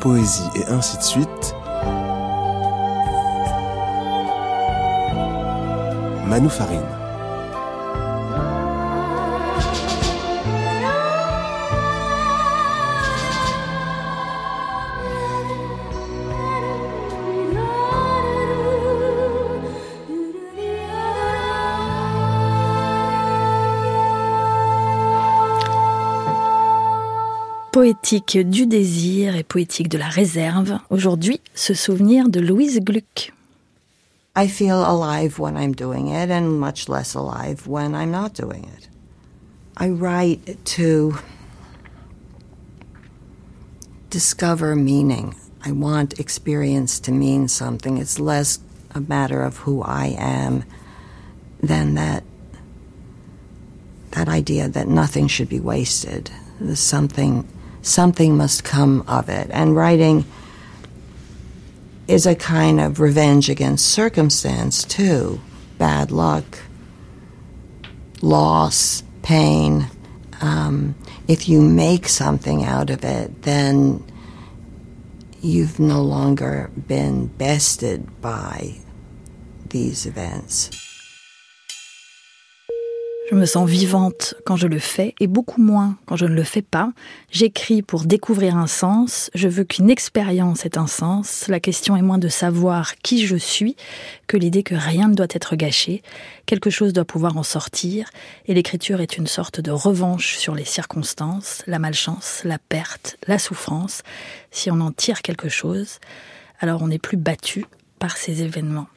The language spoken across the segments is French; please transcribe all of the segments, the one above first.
poésie et ainsi de suite, Manu Farine. Poétique du désir et poétique de la réserve. Aujourd'hui, ce souvenir de Louise Gluck. I feel alive when I'm doing it and much less alive when I'm not doing it. I write to discover meaning. I want experience to mean something. It's less a matter of who I am than that that idea that nothing should be wasted. There's something something must come of it. And writing is a kind of revenge against circumstance, too. Bad luck, loss, pain. Um, if you make something out of it, then you've no longer been bested by these events. Je me sens vivante quand je le fais et beaucoup moins quand je ne le fais pas. J'écris pour découvrir un sens. Je veux qu'une expérience ait un sens. La question est moins de savoir qui je suis que l'idée que rien ne doit être gâché. Quelque chose doit pouvoir en sortir. Et l'écriture est une sorte de revanche sur les circonstances, la malchance, la perte, la souffrance. Si on en tire quelque chose, alors on n'est plus battu par ces événements.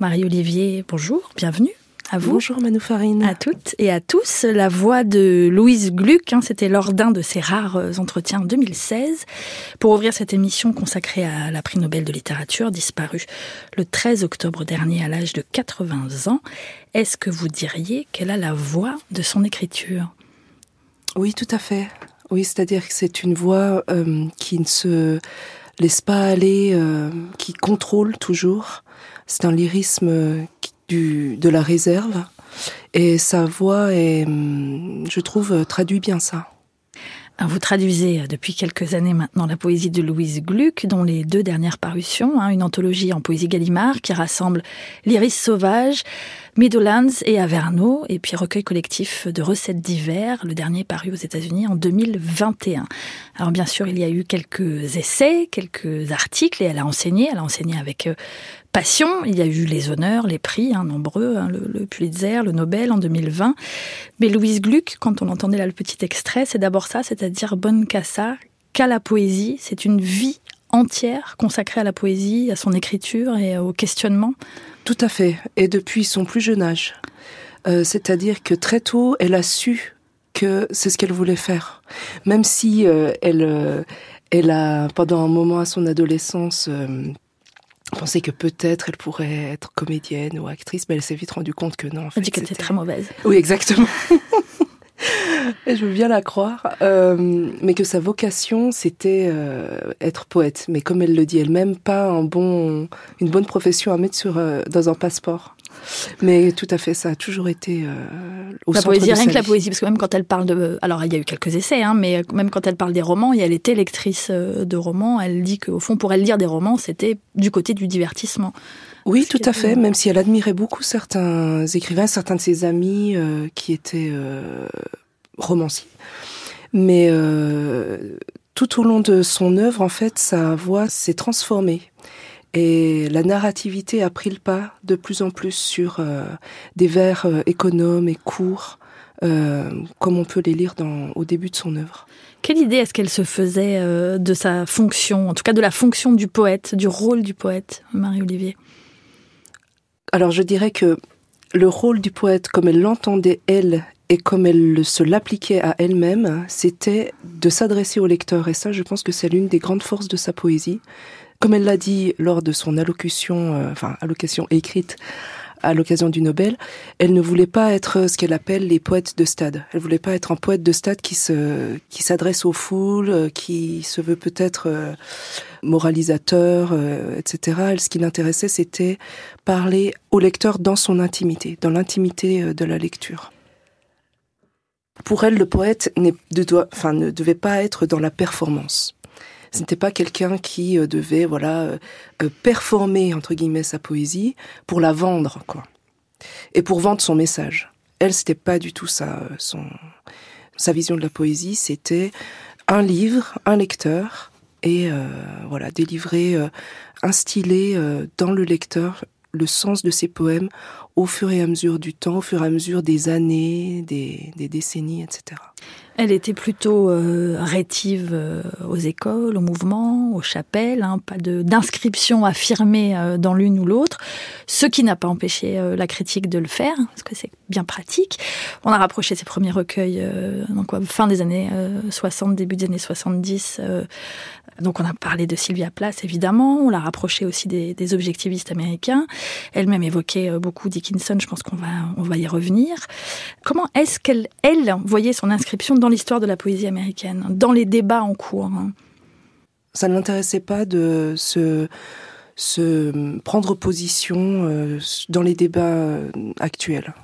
Marie-Olivier, bonjour, bienvenue. À vous. Bonjour Manoufarine. À toutes et à tous. La voix de Louise Gluck, hein, c'était lors d'un de ses rares euh, entretiens en 2016, pour ouvrir cette émission consacrée à la prix Nobel de littérature, disparue le 13 octobre dernier à l'âge de 80 ans. Est-ce que vous diriez qu'elle a la voix de son écriture? Oui, tout à fait. Oui, c'est-à-dire que c'est une voix euh, qui ne se laisse pas aller, euh, qui contrôle toujours. C'est un lyrisme qui de la réserve. Et sa voix est, hum, je trouve, traduit bien ça. Vous traduisez depuis quelques années maintenant la poésie de Louise Gluck, dont les deux dernières parutions, hein, une anthologie en poésie Gallimard qui rassemble l'iris sauvage, Meadowlands et Averno, et puis recueil collectif de recettes d'hiver, le dernier paru aux États-Unis en 2021. Alors bien sûr, il y a eu quelques essais, quelques articles, et elle a enseigné, elle a enseigné avec euh, passion. Il y a eu les honneurs, les prix, hein, nombreux, hein, le, Pulitzer, le Nobel en 2020. Mais Louise Gluck, quand on entendait là le petit extrait, c'est d'abord ça, c'est-à-dire bonne cassa, qu'à la poésie. C'est une vie entière consacrée à la poésie, à son écriture et au questionnement. Tout à fait. Et depuis son plus jeune âge. Euh, c'est-à-dire que très tôt, elle a su que c'est ce qu'elle voulait faire. Même si euh, elle, euh, elle a, pendant un moment à son adolescence, pensé que peut-être elle pourrait être comédienne ou actrice, mais elle s'est vite rendue compte que non. En fait, elle dit qu'elle était très mauvaise. Oui, exactement. Je veux bien la croire, euh, mais que sa vocation c'était euh, être poète. Mais comme elle le dit elle-même, pas un bon, une bonne profession à mettre sur euh, dans un passeport. Mais tout à fait, ça a toujours été au la centre poésie, de rien sa que la poésie, parce que même quand elle parle de, alors il y a eu quelques essais, hein, mais même quand elle parle des romans, et elle était lectrice de romans, elle dit qu'au fond, pour elle lire des romans, c'était du côté du divertissement. Oui, tout à fait. Même si elle admirait beaucoup certains écrivains, certains de ses amis euh, qui étaient euh, romanciers. Mais euh, tout au long de son œuvre, en fait, sa voix s'est transformée. Et la narrativité a pris le pas de plus en plus sur euh, des vers euh, économes et courts, euh, comme on peut les lire dans, au début de son œuvre. Quelle idée est-ce qu'elle se faisait euh, de sa fonction, en tout cas de la fonction du poète, du rôle du poète, Marie-Olivier? Alors je dirais que le rôle du poète, comme elle l'entendait elle et comme elle le- se l'appliquait à elle-même, c'était de s'adresser au lecteur. Et ça, je pense que c'est l'une des grandes forces de sa poésie. Comme elle l'a dit lors de son allocution, euh, enfin allocution écrite à l'occasion du Nobel, elle ne voulait pas être ce qu'elle appelle les poètes de stade. Elle voulait pas être un poète de stade qui se qui s'adresse aux foules, euh, qui se veut peut-être euh, moralisateur, euh, etc. Ce qui l'intéressait, c'était parler au lecteur dans son intimité, dans l'intimité euh, de la lecture. Pour elle, le poète ne, doit, enfin, ne devait pas être dans la performance. Ce n'était pas quelqu'un qui devait voilà performer entre guillemets sa poésie pour la vendre quoi, et pour vendre son message. Elle, c'était pas du tout ça. Son sa vision de la poésie, c'était un livre, un lecteur, et euh, voilà, délivrer, euh, instiller euh, dans le lecteur le sens de ses poèmes au fur et à mesure du temps, au fur et à mesure des années, des décennies, etc. Elle était plutôt euh, rétive euh, aux écoles, aux mouvements, aux chapelles, hein, pas d'inscription affirmée euh, dans l'une ou l'autre, ce qui n'a pas empêché la critique de le faire, parce que c'est bien pratique. On a rapproché ses premiers recueils donc, fin des années 60, début des années 70 donc on a parlé de Sylvia Plath, évidemment, on l'a rapproché aussi des, des, objectivistes américains. Elle-même évoquait euh, beaucoup Dickinson, je pense qu'on va, on va y revenir. Comment est-ce qu'elle, elle, voyait son inscription dans l'histoire de la poésie américaine, dans les débats en cours hein? Ça ne l'intéressait pas de se, se prendre position euh, dans les débats actuels.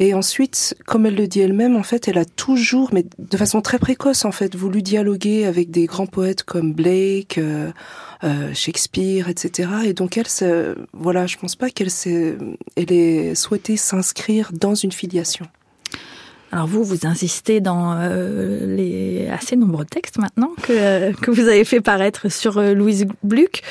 Et ensuite, comme elle le dit elle-même, en fait, elle a toujours, mais de façon très précoce, en fait, voulu dialoguer avec des grands poètes comme Blake, euh, euh, Shakespeare, etc. Et donc elle, voilà, je pense pas qu'elle s'est, elle ait souhaité s'inscrire dans une filiation. Alors vous, vous insistez dans euh, les assez nombreux textes maintenant que, euh, que vous avez fait paraître sur euh, Louise Gluck.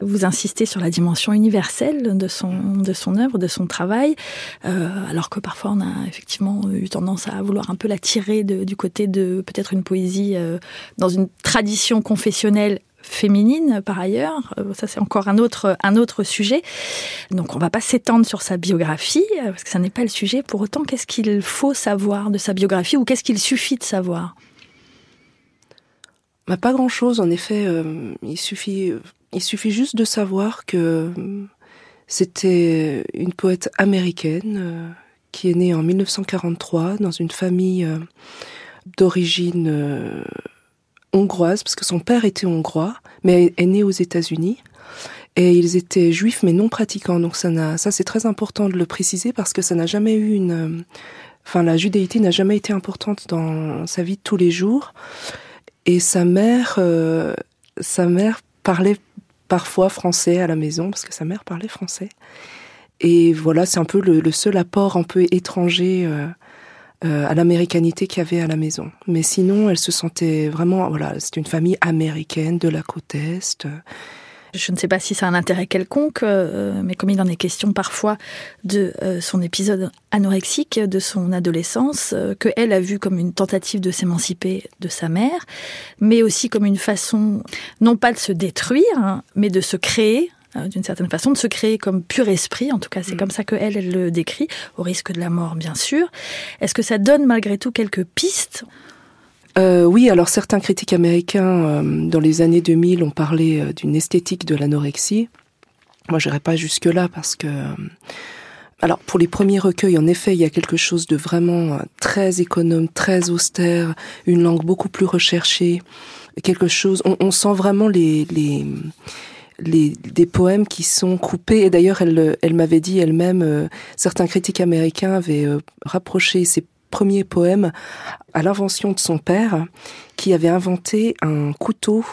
Vous insistez sur la dimension universelle de son, de son œuvre, de son travail, euh, alors que parfois on a effectivement eu tendance à vouloir un peu la tirer de, du côté de peut-être une poésie euh, dans une tradition confessionnelle féminine par ailleurs. Euh, ça c'est encore un autre sujet. Donc on va pas s'étendre sur sa biographie euh, parce que ça n'est pas le sujet. Pour autant, qu'est-ce qu'il faut savoir de sa biographie ou qu'est-ce qu'il suffit de savoir? Bah, Pas grand-chose. En effet, euh, il suffit il suffit juste de savoir que c'était une poète américaine qui est née en 1943 dans une famille d'origine hongroise, parce que son père était hongrois, mais est né aux États-Unis. Et ils étaient juifs mais non pratiquants. Donc ça, ça c'est très important de le préciser parce que ça n'a jamais eu une... Enfin, la judéité n'a jamais été importante dans sa vie de tous les jours. Et sa mère, euh, sa mère parlait parfois français à la maison parce que sa mère parlait français. Et voilà, c'est un peu le, le, seul apport un peu étranger euh, euh, à l'américanité qu'il y avait à la maison. Mais sinon, elle se sentait vraiment, voilà, c'est une famille américaine de la côte est. Je ne sais pas si ça a un intérêt quelconque, euh, mais comme il en est question parfois de euh, son épisode anorexique de son adolescence, euh, que elle a vu comme une tentative de s'émanciper de sa mère, mais aussi comme une façon non pas de se détruire, hein, mais de se créer euh, d'une certaine façon, de se créer comme pur esprit, en tout cas c'est mmh. comme ça que elle, elle le décrit, au risque de la mort bien sûr. Est-ce que ça donne malgré tout quelques pistes? Euh, oui, alors certains critiques américains euh, dans les années 2000 ont parlé euh, d'une esthétique de l'anorexie. Moi, j'irai pas jusque là parce que euh, alors pour les premiers recueils, en effet, il y a quelque chose de vraiment très économe, très austère, une langue beaucoup plus recherchée, quelque chose. On, on sent vraiment les les les, des poèmes qui sont coupés. Et d'ailleurs, elle, elle m'avait dit elle-même, euh, certains critiques américains avaient euh, rapproché ces premiers poèmes à l'invention de son père, qui avait inventé un couteau.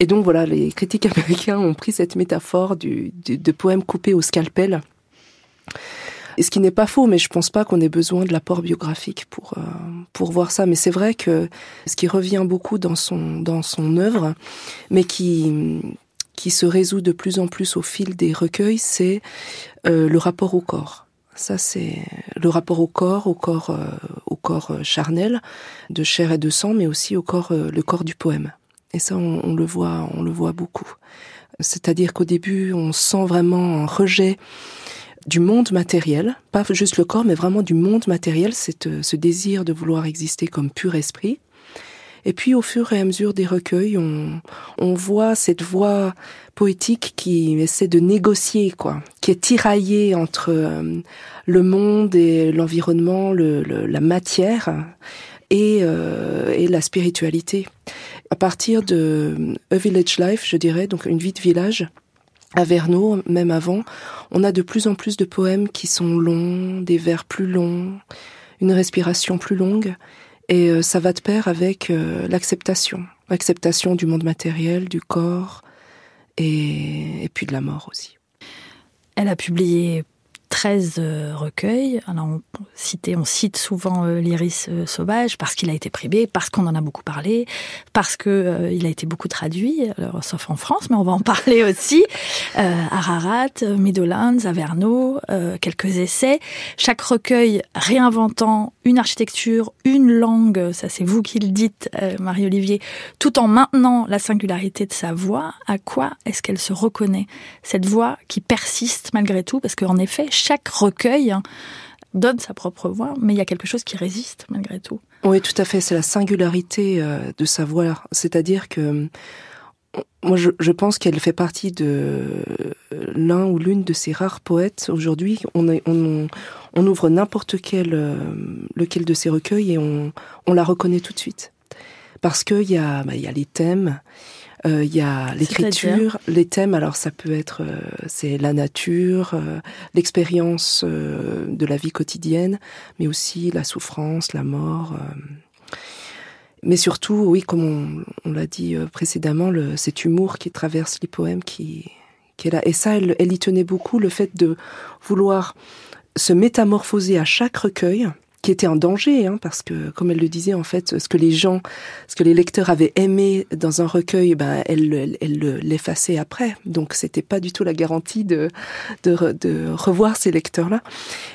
Et donc voilà, les critiques américains ont pris cette métaphore du, du, de poèmes coupés au scalpel. Et ce qui n'est pas faux, mais je pense pas qu'on ait besoin de l'apport biographique pour euh, pour voir ça. Mais c'est vrai que ce qui revient beaucoup dans son dans son œuvre, mais qui qui se résout de plus en plus au fil des recueils, c'est euh, le rapport au corps. Ça, c'est le rapport au corps, au corps, euh, au corps euh, charnel, de chair et de sang, mais aussi au corps, le corps du poème. Et ça, on, on le voit, on le voit beaucoup. C'est-à-dire qu'au début, on sent vraiment un rejet du monde matériel, pas juste le corps, mais vraiment du monde matériel, cette, ce désir de vouloir exister comme pur esprit. Et puis au fur et à mesure des recueils, on, on voit cette voix poétique qui essaie de négocier, quoi, qui est tiraillée entre euh, le monde et l'environnement, le, le, la matière et, euh, et la spiritualité. À partir de A Village Life, je dirais, donc une vie de village, à Verneau, même avant, on a de plus en plus de poèmes qui sont longs, des vers plus longs, une respiration plus longue Et euh, ça va de pair avec euh, l'acceptation, l'acceptation du monde matériel, du corps, et, et puis de la mort aussi. Elle a publié 13 euh, recueils. Alors, on, cite souvent euh, l'Iris euh, sauvage parce qu'il a été primé, parce qu'on en a beaucoup parlé, parce que il a été beaucoup traduit, sauf en France, mais on va en parler aussi. Ararat, Meadowlands, Averno, quelques essais. Chaque recueil réinventant une architecture, une langue, ça c'est vous qui le dites, Marie-Olivier, tout en maintenant la singularité de sa voix. À quoi est-ce qu'elle se reconnaît Cette voix qui persiste malgré tout, parce qu'en effet, chaque recueil hein, donne sa propre voix, mais il y a quelque chose qui résiste malgré tout. Oui, tout à fait. C'est la singularité euh, de sa voix. C'est-à-dire que moi, je, pense qu'elle fait partie de l'un ou l'une de ces rares poètes. Aujourd'hui, on, ouvre n'importe euh, lequel de ces recueils et on, la reconnaît tout de suite. Parce qu'il bah, y a les thèmes, euh, il y a l'écriture, les thèmes. Alors ça peut être euh, c'est la nature, euh, l'expérience de la vie quotidienne, mais aussi la souffrance, la mort. mais surtout, oui, comme on, l'a dit précédemment, le, cet humour qui traverse les poèmes qui, qui est là. Et ça, elle, elle y tenait beaucoup, le fait de vouloir se métamorphoser à chaque recueil qui était en danger, hein, parce que, comme elle le disait, en fait, ce que les gens, ce que les lecteurs avaient aimé dans un recueil, ben, elle, elle, l'effaçait après. Donc, c'était pas du tout la garantie de, de, de revoir ces lecteurs-là.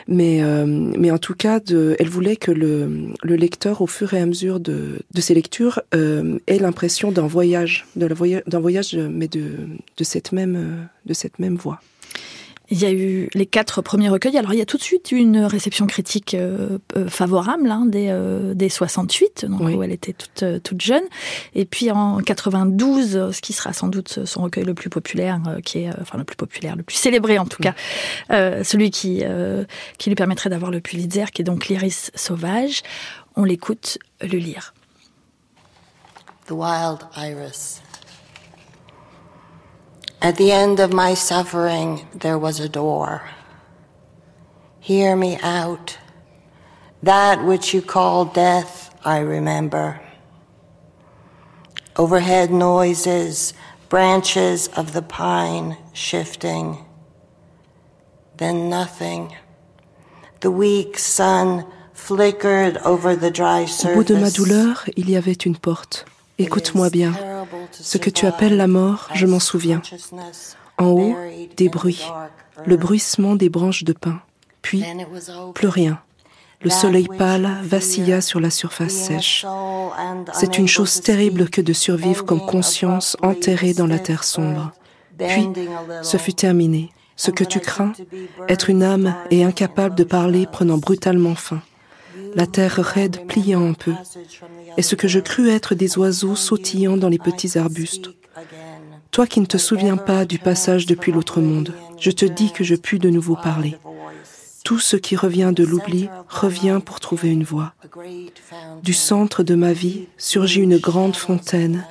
Mais, euh, mais en tout cas, de, elle voulait que le, le lecteur, au fur et à mesure de, de ses lectures, euh, ait l'impression d'un voyage, d'un voyage, voyage, mais de, de cette même, de cette même voie. Il y a eu les quatre premiers recueils. Alors il y a tout de suite une réception critique euh, euh, favorable hein, dès, euh, 68, donc où elle était toute, euh, toute jeune. Et puis en 92, ce qui sera sans doute son recueil le plus populaire, qui est enfin le plus populaire, le plus célébré en tout cas, celui qui qui lui permettrait d'avoir le Pulitzer, qui est donc l'Iris sauvage. On l'écoute le lire. The Wild Iris. At the end of my suffering, there was a door. Hear me out. That which you call death, I remember. Overhead noises, branches of the pine shifting. Then nothing. The weak sun flickered over the dry surface. Au bout de ma douleur, il y avait une porte. Écoute-moi bien. Ce que tu appelles la mort, je m'en souviens. En haut, des bruits, le bruissement des branches de pin. Puis, plus rien. Le soleil pâle vacilla sur la surface sèche. C'est une chose terrible que de survivre comme conscience enterrée dans la terre sombre. Puis, ce fut terminé. Ce que tu crains, être une âme et incapable de parler prenant brutalement fin la terre raide pliant un peu, et ce que je crus être des oiseaux sautillant dans les petits arbustes. Toi qui ne te souviens pas du passage depuis l'autre monde, je te dis que je puis de nouveau parler. Tout ce qui revient de l'oubli revient pour trouver une voie. Du centre de ma vie surgit une grande fontaine,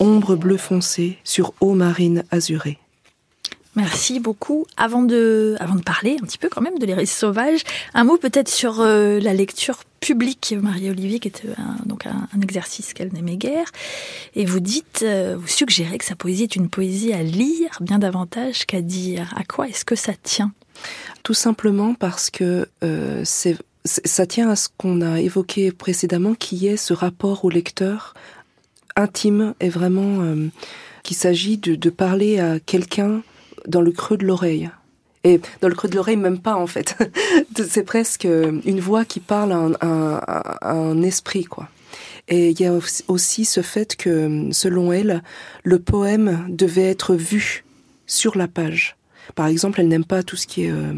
ombre bleu foncé sur eau marine azurée. Merci beaucoup. Avant de, avant de parler un petit peu quand même de l'iris sauvage, un mot peut-être sur euh, la lecture publique, Marie-Olivier, qui était un, donc un, exercice qu'elle n'aimait guère. Et vous dites, euh, vous suggérez que sa poésie est une poésie à lire bien davantage qu'à dire. À quoi est-ce que ça tient? Tout simplement parce que euh, c'est ça tient à ce qu'on a évoqué précédemment, qui est ce rapport au lecteur intime et vraiment qu'il s'agit de parler à quelqu'un dans le creux de l'oreille. Et dans le creux de l'oreille, même pas en fait. c'est presque une voix qui parle à un, esprit, quoi. Et il y a aussi ce fait que, selon elle, le poème devait être vu sur la page. Par exemple, elle n'aime pas tout ce qui est euh,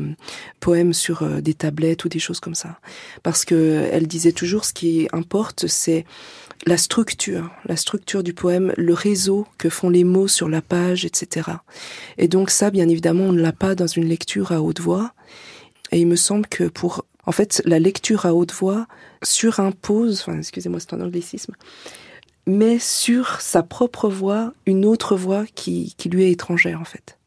poème sur euh, des tablettes ou des choses comme ça, parce que elle disait toujours ce qui importe, c'est la structure, la structure du poème, le réseau que font les mots sur la page, etc. Et donc ça, bien évidemment, on ne l'a pas dans une lecture à haute voix. Et il me semble que pour, en fait, la lecture à haute voix surimpose, enfin, excusez-moi, c'est un anglicisme, mais sur sa propre voix, une autre voix qui, qui lui est étrangère, en fait.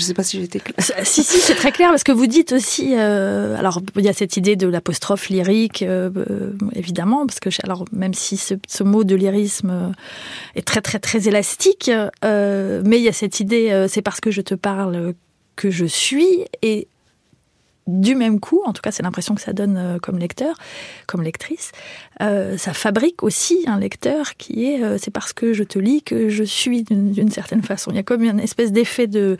Je ne sais pas si j'étais claire. Si, si, c'est très clair parce que vous dites aussi. Euh, alors, il y a cette idée de l'apostrophe lyrique, euh, euh, évidemment, parce que alors même si ce, ce, mot de lyrisme est très, très, très élastique, mais il y a cette idée, c'est parce que je te parle que je suis et du même coup, en tout cas c'est l'impression que ça donne euh, comme lecteur, comme lectrice, euh, ça fabrique aussi un lecteur qui est, euh, c'est parce que je te lis que je suis d'une certaine façon. Il y a comme une espèce d'effet de,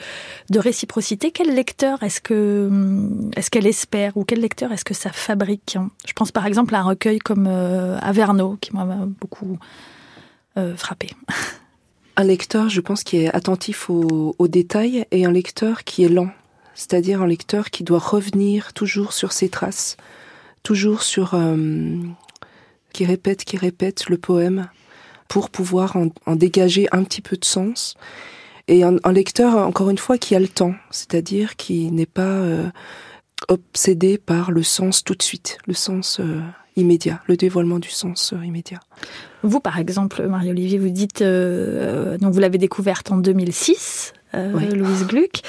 de, réciprocité. Quel lecteur est-ce que hum, est-ce qu'elle espère ou quel lecteur est-ce que ça fabrique? Je pense par exemple à un recueil comme Averno qui m'a beaucoup frappé. Un lecteur, je pense, qui est attentif aux, aux détails et un lecteur qui est lent c'est-à-dire un lecteur qui doit revenir toujours sur ses traces, toujours sur euh, qui répète, qui répète le poème pour pouvoir en, dégager un petit peu de sens. Et un, lecteur, encore une fois, qui a le temps, c'est-à-dire qui n'est pas euh, obsédé par le sens tout de suite, le sens euh, immédiat, le dévoilement du sens immédiat. Vous, par exemple, Marie-Olivier, vous dites, donc vous l'avez découverte en 2006, euh, Louise Gluck,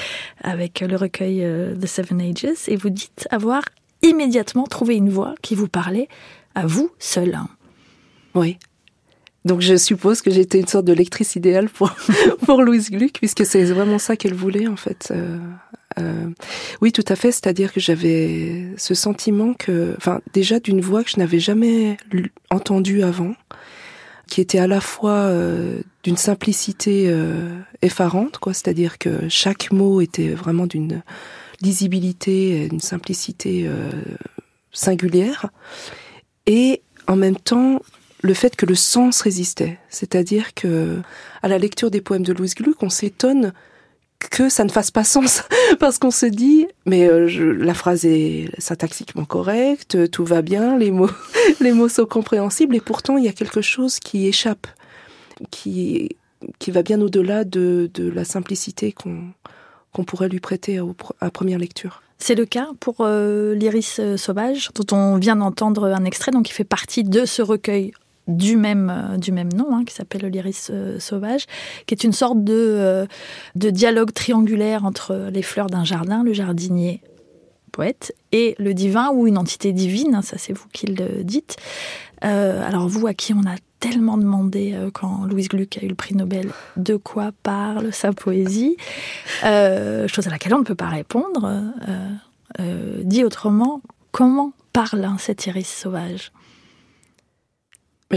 avec le recueil euh, The Seven Ages, et vous dites avoir immédiatement trouvé une voix qui vous parlait à vous seul. Oui. Donc je suppose que j'étais une sorte de lectrice idéale pour, pour Louise Gluck, puisque c'est vraiment ça qu'elle voulait en fait. Euh, euh, oui, tout à fait. C'est-à-dire que j'avais ce sentiment que, enfin, déjà d'une voix que je n'avais jamais entendue avant, qui était à la fois euh, d'une simplicité euh, effarante, quoi. C'est-à-dire que chaque mot était vraiment d'une lisibilité, d'une simplicité euh, singulière, et en même temps le fait que le sens résistait. C'est-à-dire que à la lecture des poèmes de Louise Gluck, on s'étonne que ça ne fasse pas sens parce qu'on se dit mais euh, la phrase est syntaxiquement correcte, tout va bien, les mots les mots sont compréhensibles et pourtant il y a quelque chose qui échappe, qui qui va bien au-delà de, de la simplicité qu'on qu'on pourrait lui prêter à, première lecture. C'est le cas pour euh, l'Iris euh, sauvage, dont on vient d'entendre un extrait, donc qui fait partie de ce recueil du même, euh, du même nom, hein, qui s'appelle l'iris euh, sauvage, qui est une sorte de, euh, de dialogue triangulaire entre les fleurs d'un jardin, le jardinier poète, et le divin ou une entité divine, hein, ça c'est vous qui le dites. alors vous, à qui on a tellement demandé quand Louise Gluck a eu le prix Nobel de quoi parle sa poésie, chose à laquelle on ne peut pas répondre. dit autrement, comment parle cet iris sauvage?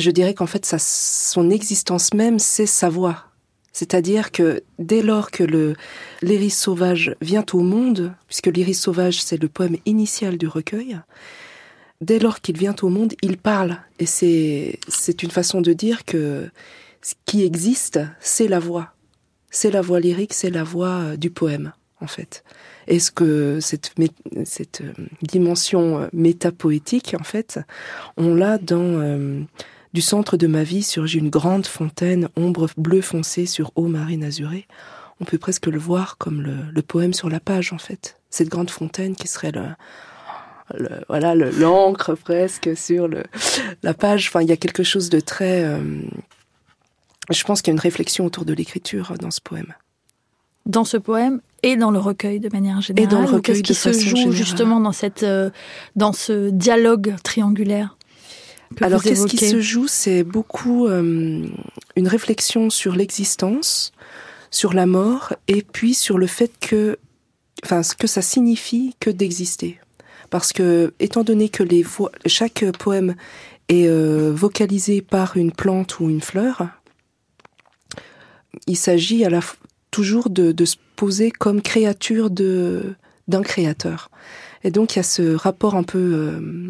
Je dirais qu'en fait, son existence même, c'est sa voix. C'est-à-dire que dès lors que le l'iris sauvage vient au monde, puisque l'iris sauvage c'est le poème initial du recueil, dès lors qu'il vient au monde, il parle. Et c'est c'est une façon de dire que ce qui existe, c'est la voix. C'est la voix lyrique, c'est la voix euh, du poème, en fait. Est-ce que cette, cette euh, dimension euh, métapoétique, en fait, on l'a dans du centre de ma vie surgit une grande fontaine, ombre bleu foncé sur eau marine azurée. On peut presque le voir comme le, poème sur la page, en fait. Cette grande fontaine qui serait le, voilà l'encre presque sur le, la page. Enfin, il y a quelque chose de très. Euh, je pense qu'il y a une réflexion autour de l'écriture dans ce poème. Dans ce poème et dans le recueil de manière générale. Et dans le recueil qui se joue justement dans cette euh, dans ce dialogue triangulaire? Alors, qu'est-ce qui se joue? C'est beaucoup euh, une réflexion sur l'existence, sur la mort, et puis sur le fait que, enfin, ce que ça signifie que d'exister. Parce que, étant donné que les chaque poème est euh, vocalisé par une plante ou une fleur, il s'agit à la toujours de, de, se poser comme créature de d'un créateur. Et donc il y a ce rapport un peu euh,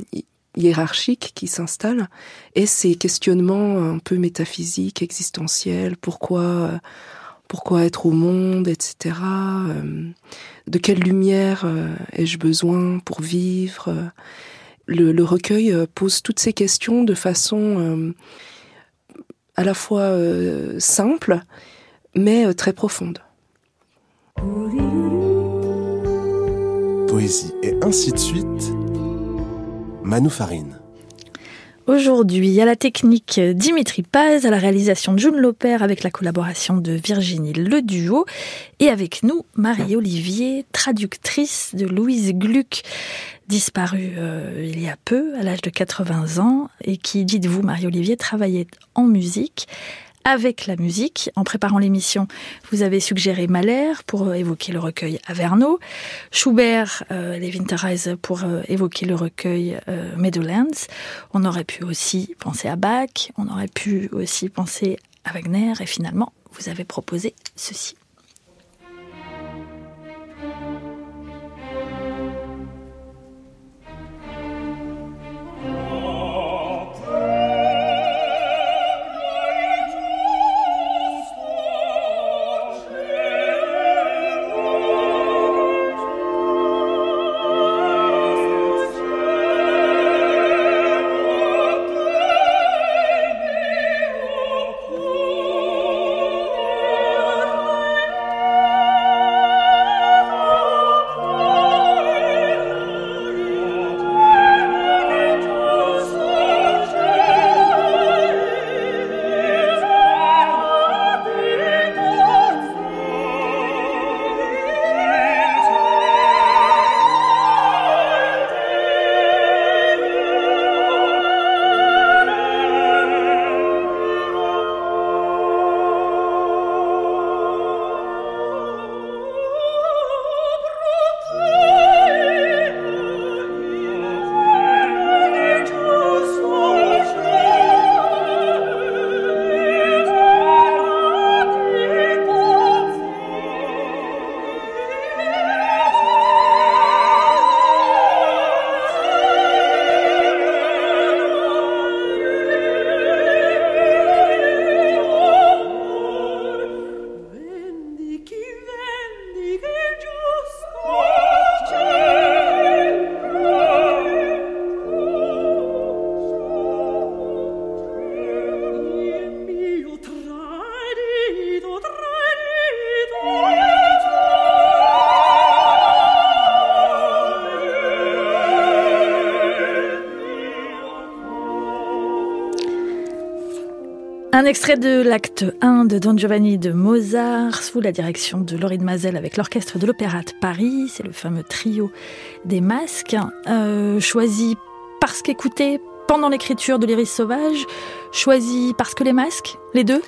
hiérarchique qui s'installe et ces questionnements un peu métaphysiques, existentiels, pourquoi pourquoi être au monde, etc. Euh, de quelle lumière euh, ai-je besoin pour vivre le, recueil euh, pose toutes ces questions de façon à la fois simple mais très profonde. Poésie et ainsi de suite Manu Farine. Aujourd'hui, à la technique Dimitri Paz, à la réalisation June Loper avec la collaboration de Virginie Le Duo et avec nous Marie-Olivier, traductrice de Louise Gluck, disparue euh, il y a peu, à l'âge de 80 ans, et qui, dites-vous Marie-Olivier, travaillait en musique avec la musique. En préparant l'émission, vous avez suggéré Mahler pour euh, évoquer le recueil Averno, Schubert, euh, les Winterreise pour euh, évoquer le recueil euh, Meadowlands. On aurait pu aussi penser à Bach, on aurait pu aussi penser à Wagner, et finalement, vous avez proposé ceci. Un extrait de l'acte 1 de Don Giovanni de Mozart sous la direction de Laurine Mazel avec l'orchestre de l'Opéra de Paris. C'est le fameux trio des masques, euh, choisi parce qu'écouté pendant l'écriture de l'Iris sauvage, choisi parce que les masques, les deux?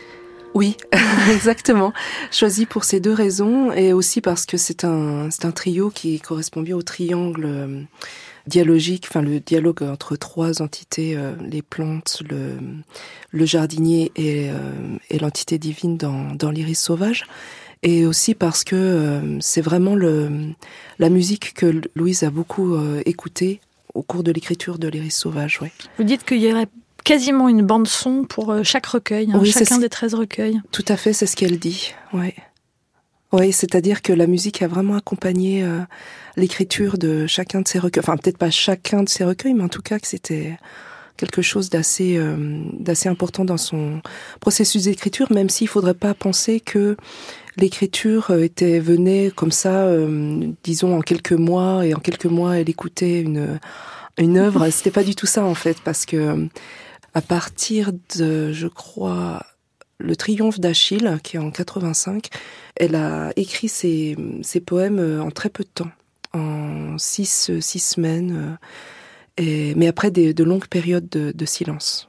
Oui, exactement. Choisi pour ces deux raisons et aussi parce que c'est un, c'est un trio qui correspond bien au triangle euh, dialogique, enfin le dialogue entre trois entités, euh, les plantes, le, le jardinier et, euh, et l'entité divine dans, dans l'iris sauvage. Et aussi parce que euh, c'est vraiment le, la musique que Louise a beaucoup écoutée au cours de l'écriture de l'iris sauvage. Ouais. Vous dites qu'il y aurait quasiment une bande son pour chaque recueil, hein, Oui, chacun des 13 recueils. Tout à fait, c'est ce qu'elle dit. Ouais. Oui, c'est-à-dire que la musique a vraiment accompagné euh, l'écriture de chacun de ces recueils. Enfin, peut-être pas chacun de ces recueils, mais en tout cas que c'était quelque chose d'assez euh, d'assez important dans son processus d'écriture, même s'il faudrait pas penser que l'écriture euh, était venait comme ça, euh, disons en quelques mois, et en quelques mois elle écoutait une une œuvre. C'était pas du tout ça en fait, parce que à partir de, je crois, le Triomphe d'Achille, qui est en 85, elle a écrit ses, ses poèmes euh, en très peu de temps, en six, euh, six semaines, euh, mais après des, de longues périodes de, silence.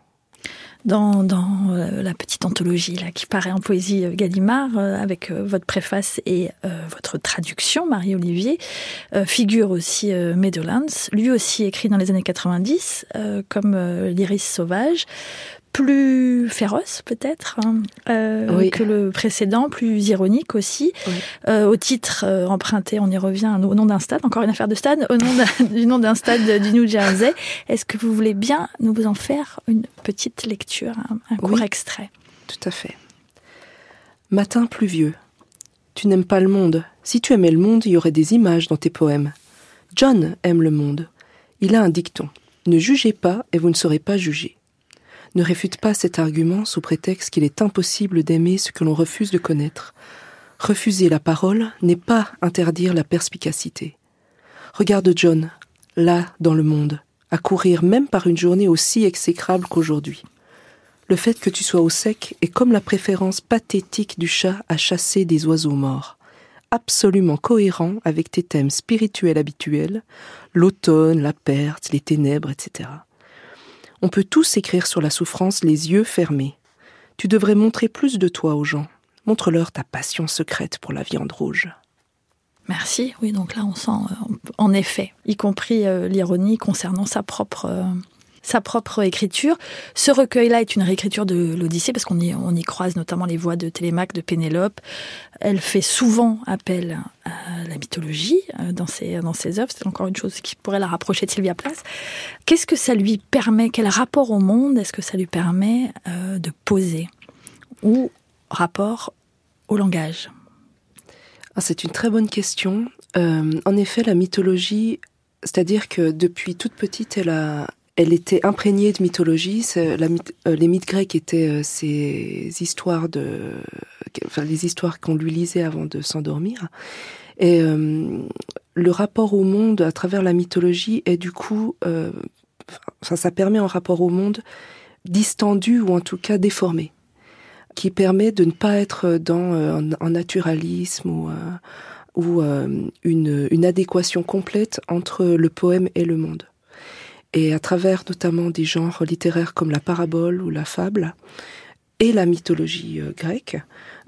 Dans, dans la petite anthologie là, qui paraît en poésie Gallimard, avec votre préface et votre traduction, Marie-Olivier, figure aussi euh, Meadowlands, lui aussi écrit dans les années 90, euh, comme l'Iris sauvage, plus féroce peut-être hein, euh, Oui. que le précédent, plus ironique aussi. Oui. Euh, au titre euh, emprunté, on y revient au nom d'un stade, encore une affaire de stade, au nom d'un- du nom d'un stade du New Jersey. Est-ce que vous voulez bien nous en faire une petite lecture, un, un court Oui. extrait? Tout à fait. Matin pluvieux. Tu n'aimes pas le monde. Si tu aimais le monde, il y aurait des images dans tes poèmes. John aime le monde. Il a un dicton. Ne jugez pas et vous ne serez pas jugés. Ne réfute pas cet argument sous prétexte qu'il est impossible d'aimer ce que l'on refuse de connaître. Refuser la parole n'est pas interdire la perspicacité. Regarde John, là, dans le monde, à courir même par une journée aussi exécrable qu'aujourd'hui. Le fait que tu sois au sec est comme la préférence pathétique du chat à chasser des oiseaux morts, absolument cohérent avec tes thèmes spirituels habituels, l'automne, la perte, les ténèbres, etc. On peut tous écrire sur la souffrance les yeux fermés. Tu devrais montrer plus de toi aux gens. Montre-leur ta passion secrète pour la viande rouge. Merci. Oui, donc là, on sent, euh, en effet, y compris euh, l'ironie concernant sa propre, euh, sa propre écriture. Ce recueil-là est une réécriture de l'Odyssée parce qu'on y, croise notamment les voix de Télémaque, de Pénélope. Elle fait souvent appel à la mythologie dans ses, dans ses œuvres. C'est encore une chose qui pourrait la rapprocher de Sylvia Plath. Qu'est-ce que ça lui permet? Quel rapport au monde est-ce que ça lui permet de poser? Ou rapport au langage? Ah, c'est une très bonne question. Euh, en effet, la mythologie, c'est-à-dire que depuis toute petite, elle a, elle était imprégnée de mythologie. La, euh, les mythes grecs étaient euh, ces histoires de, enfin les histoires qu'on lui lisait avant de s'endormir. Et le rapport au monde à travers la mythologie est du coup, enfin, ça permet un rapport au monde distendu ou en tout cas déformé qui permet de ne pas être dans euh, un, naturalisme ou, euh, ou euh, une, une, adéquation complète entre le poème et le monde. Et à travers notamment des genres littéraires comme la parabole ou la fable et la mythologie grecque,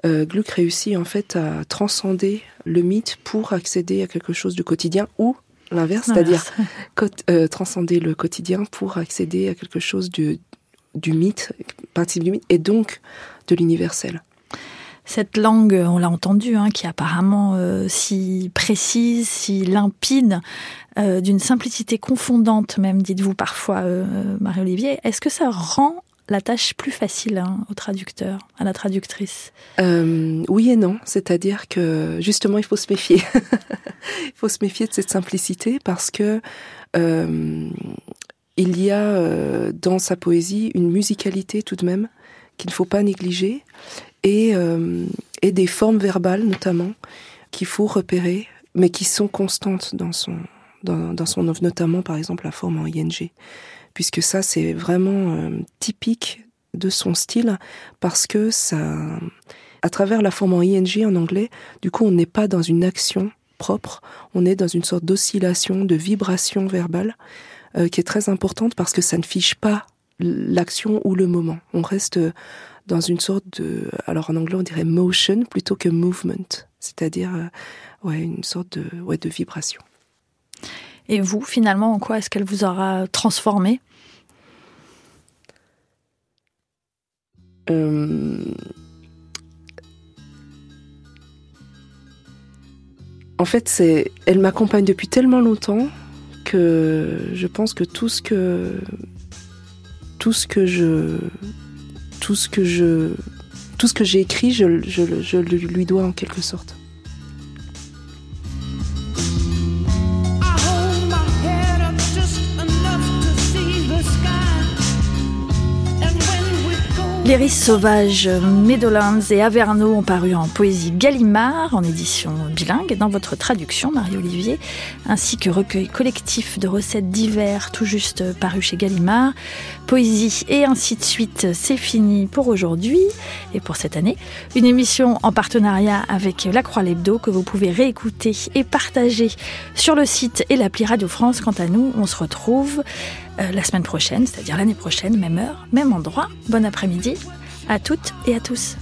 Gluck réussit en fait à transcender le mythe pour accéder à quelque chose du quotidien ou l'inverse, c'est-à-dire transcender le quotidien pour accéder à quelque chose du, du mythe, partie du mythe, et donc de l'universel. Cette langue, on l'a entendu, hein, qui est apparemment euh, si précise, si limpide, euh, d'une simplicité confondante, même dites-vous parfois, euh, Marie-Olivier, est-ce que ça rend la tâche plus facile hein, au traducteur, à la traductrice? Oui et non, c'est-à-dire que justement il faut se méfier. il faut se méfier de cette simplicité parce que il y a dans sa poésie une musicalité tout de même qu'il ne faut pas négliger, et, euh, et des formes verbales notamment qu'il faut repérer, mais qui sont constantes dans son, dans, son œuvre, notamment par exemple la forme en ing, puisque ça c'est vraiment euh, typique de son style, parce que ça, à travers la forme en ing en anglais, du coup on n'est pas dans une action propre, on est dans une sorte d'oscillation, de vibration verbale, euh, qui est très importante parce que ça ne fiche pas l'action ou le moment. On reste dans une sorte de, alors en anglais on dirait motion plutôt que movement, c'est-à-dire euh, ouais une sorte de, ouais, de vibration. Et vous, finalement, en quoi est-ce qu'elle vous aura transformé euh, En fait, c'est, elle m'accompagne depuis tellement longtemps que je pense que tout ce que tout ce que je tout ce que je tout ce que j'ai écrit, je, je, je lui dois en quelque sorte. L'iris sauvage, Meadowlands et Averno ont paru en poésie Gallimard, en édition bilingue, dans votre traduction, Marie-Olivier, ainsi que recueil collectif de recettes divers, tout juste paru chez Gallimard, poésie et ainsi de suite. C'est fini pour aujourd'hui et pour cette année. Une émission en partenariat avec La Croix Lebdo que vous pouvez réécouter et partager sur le site et l'appli Radio France. Quant à nous, on se retrouve euh, la semaine prochaine, c'est-à-dire l'année prochaine, même heure, même endroit. Bon après-midi à toutes et à tous.